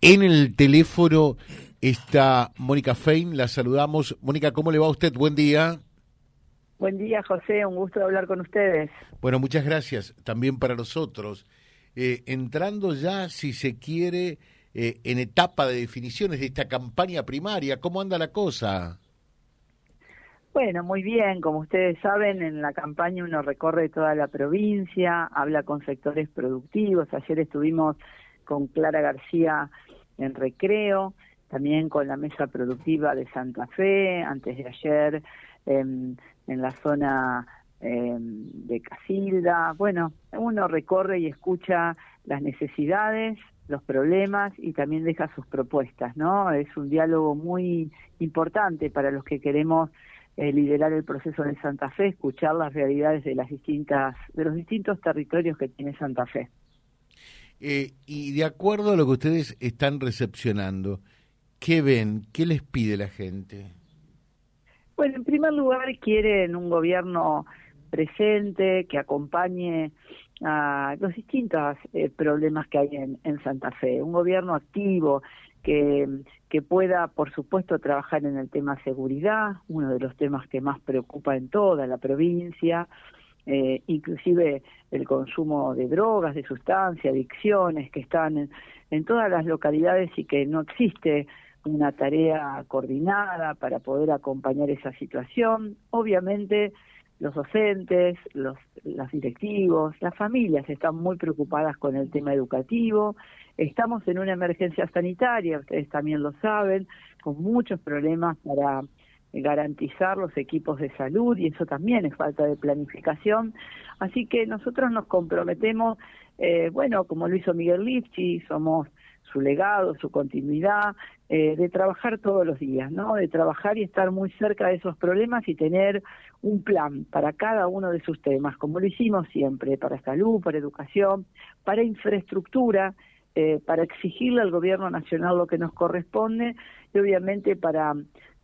En el teléfono está Mónica Fein, la saludamos. Mónica, ¿cómo le va a usted? Buen día. Buen día, José, un gusto hablar con ustedes. Bueno, muchas gracias también para nosotros. Eh, entrando ya, si se quiere, eh, en etapa de definiciones de esta campaña primaria, ¿cómo anda la cosa? Bueno, muy bien. Como ustedes saben, en la campaña uno recorre toda la provincia, habla con sectores productivos. Ayer estuvimos con Clara García en recreo, también con la mesa productiva de Santa Fe, antes de ayer en la zona em, de Casilda. Bueno, uno recorre y escucha las necesidades, los problemas y también deja sus propuestas, ¿no? Es un diálogo muy importante para los que queremos eh, liderar el proceso de Santa Fe, escuchar las realidades de las distintas, de los distintos territorios que tiene Santa Fe. Eh, y de acuerdo a lo que ustedes están recepcionando, ¿qué ven? ¿Qué les pide la gente? Bueno, en primer lugar quieren un gobierno presente que acompañe a los distintos eh, problemas que hay en, en, Santa Fe, un gobierno activo que, que pueda, por supuesto, trabajar en el tema seguridad, uno de los temas que más preocupa en toda la provincia, eh, inclusive el consumo de drogas, de sustancias, adicciones que están en, todas las localidades y que no existe una tarea coordinada para poder acompañar esa situación. Obviamente los docentes, los, los directivos, las familias están muy preocupadas con el tema educativo. Estamos en una emergencia sanitaria, ustedes también lo saben, con muchos problemas para garantizar los equipos de salud y eso también es falta de planificación. Así que nosotros nos comprometemos, eh, bueno, como lo hizo Miguel Lifchi, somos su legado, su continuidad, eh, de trabajar todos los días, ¿no? De trabajar y estar muy cerca de esos problemas y tener un plan para cada uno de sus temas, como lo hicimos siempre, para salud, para educación, para infraestructura, eh, para exigirle al gobierno nacional lo que nos corresponde y obviamente para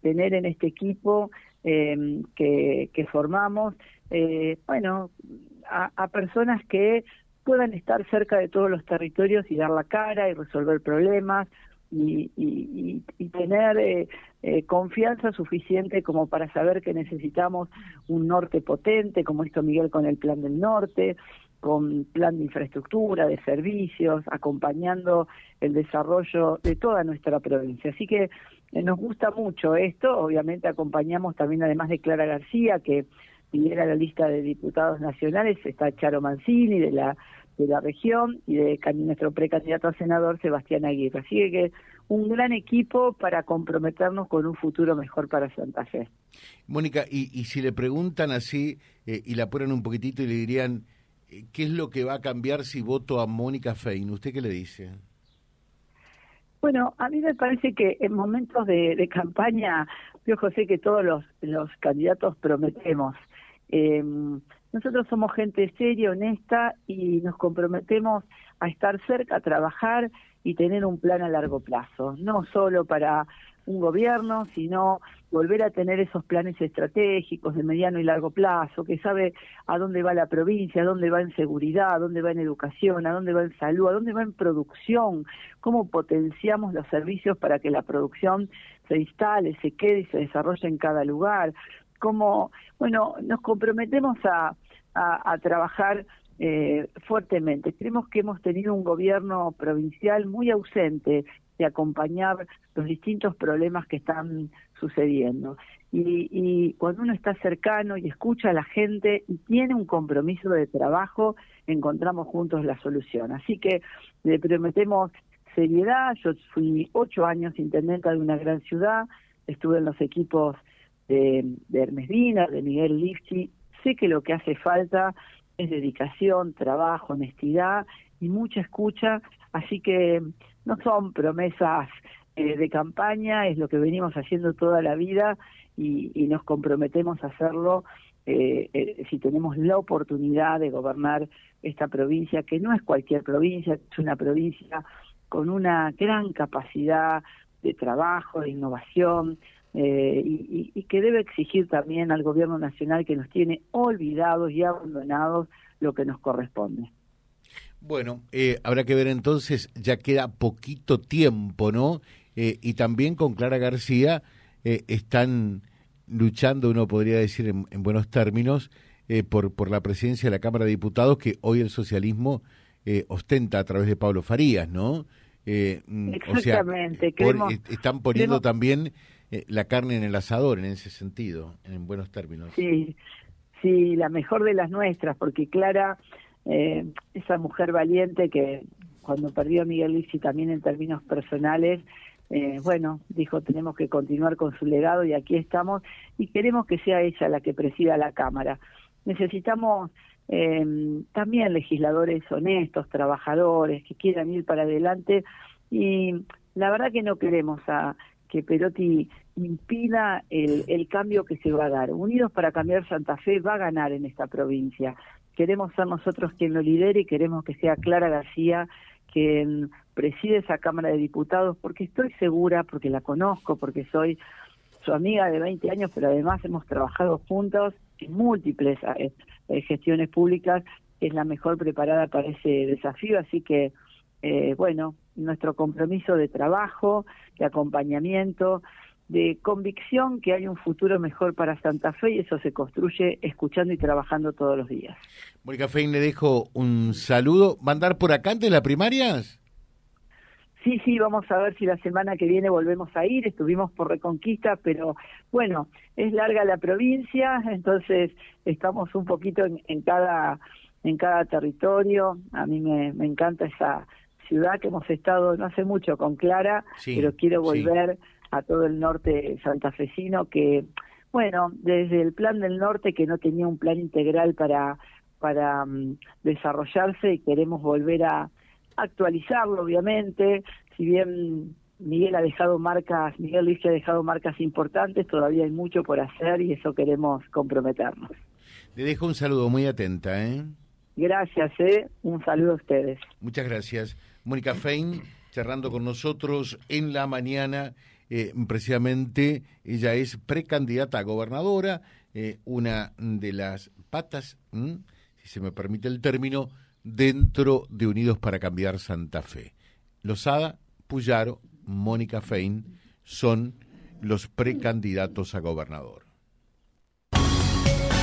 tener en este equipo eh, que, que, formamos, eh, bueno, a, personas que puedan estar cerca de todos los territorios y dar la cara y resolver problemas y, y, y, tener eh, eh, confianza suficiente como para saber que necesitamos un norte potente, como hizo Miguel con el Plan del Norte, con plan de infraestructura, de servicios, acompañando el desarrollo de toda nuestra provincia. Así que nos gusta mucho esto, obviamente acompañamos también, además de Clara García, que lidera la lista de diputados nacionales, está Charo Mancini de la de la región y de nuestro precandidato a senador Sebastián Aguirre. Así que un gran equipo para comprometernos con un futuro mejor para Santa Fe. Mónica, y, y si le preguntan así eh, y la apuran un poquitito y le dirían, eh, ¿qué es lo que va a cambiar si voto a Mónica Fein? ¿Usted qué le dice? Bueno, a mí me parece que en momentos de, campaña, yo José, que todos los, los candidatos prometemos. Em, nosotros somos gente seria, honesta y nos comprometemos a estar cerca, a trabajar y tener un plan a largo plazo, no solo para un gobierno, sino volver a tener esos planes estratégicos de mediano y largo plazo, que sabe a dónde va la provincia, a dónde va en seguridad, a dónde va en educación, a dónde va en salud, a dónde va en producción, cómo potenciamos los servicios para que la producción se instale, se quede y se desarrolle en cada lugar, cómo, bueno, nos comprometemos a, a, trabajar eh, fuertemente. Creemos que hemos tenido un gobierno provincial muy ausente de acompañar los distintos problemas que están sucediendo. Y, y, cuando uno está cercano y escucha a la gente y tiene un compromiso de trabajo, encontramos juntos la solución. Así que le prometemos seriedad. Yo fui ocho años intendenta de una gran ciudad, estuve en los equipos de, de Hermes Dina, de Miguel Lifchi. Sé que lo que hace falta es dedicación, trabajo, honestidad y mucha escucha, así que no son promesas eh, de campaña, es lo que venimos haciendo toda la vida y, nos comprometemos a hacerlo eh, eh, si tenemos la oportunidad de gobernar esta provincia, que no es cualquier provincia, es una provincia con una gran capacidad de trabajo, de innovación, y, y, que debe exigir también al gobierno nacional que nos tiene olvidados y abandonados lo que nos corresponde. Bueno, eh, habrá que ver entonces, ya queda poquito tiempo, ¿no? Eh, y también con Clara García eh, están luchando, uno podría decir en, buenos términos, por, por la presidencia de la Cámara de Diputados que hoy el socialismo ostenta a través de Pablo Farías, ¿no? Mm, Exactamente. O sea, están poniendo también la carne en el asador en ese sentido, en buenos términos. Sí, sí, la mejor de las nuestras, porque Clara eh, esa mujer valiente que cuando perdió a Miguel Lisi también en términos personales, eh, bueno, dijo tenemos que continuar con su legado y aquí estamos y queremos que sea ella la que presida la Cámara. Necesitamos eh, también legisladores honestos, trabajadores, que quieran ir para adelante y la verdad que no queremos a que Perotti impida el, el, cambio que se va a dar. Unidos para cambiar Santa Fe va a ganar en esta provincia queremos ser nosotros quien lo lidere y queremos que sea Clara García quien preside esa Cámara de Diputados, porque estoy segura, porque la conozco, porque soy su amiga de 20 años, pero además hemos trabajado juntos en múltiples eh, eh, gestiones públicas, es la mejor preparada para ese desafío, así que, eh, bueno, nuestro compromiso de trabajo, de acompañamiento, de convicción que hay un futuro mejor para Santa Fe y eso se construye escuchando y trabajando todos los días. Mónica Fein, le dejo un saludo. ¿Mandar por acá antes de las primarias? Sí, sí, vamos a ver si la semana que viene volvemos a ir. Estuvimos por Reconquista, pero bueno, es larga la provincia, entonces estamos un poquito en, cada en cada territorio. A mí me, encanta esa ciudad que hemos estado no hace mucho con Clara, pero quiero volver a todo el norte santafesino que, bueno, desde el plan del norte que no tenía un plan integral para, para mm, desarrollarse y queremos volver a actualizarlo, obviamente, si bien Miguel ha dejado marcas, Miguel Luis ha dejado marcas importantes, todavía hay mucho por hacer y eso queremos comprometernos. Le dejo un saludo muy atenta, ¿eh? Gracias, ¿eh? Un saludo a ustedes. Muchas gracias. Mónica Fein, cerrando con nosotros en la mañana eh, precisamente ella es precandidata a gobernadora, eh, una de las patas, si se me permite el término, dentro de Unidos para Cambiar Santa Fe. Losada, Puyaro, Mónica Fein son los precandidatos a gobernador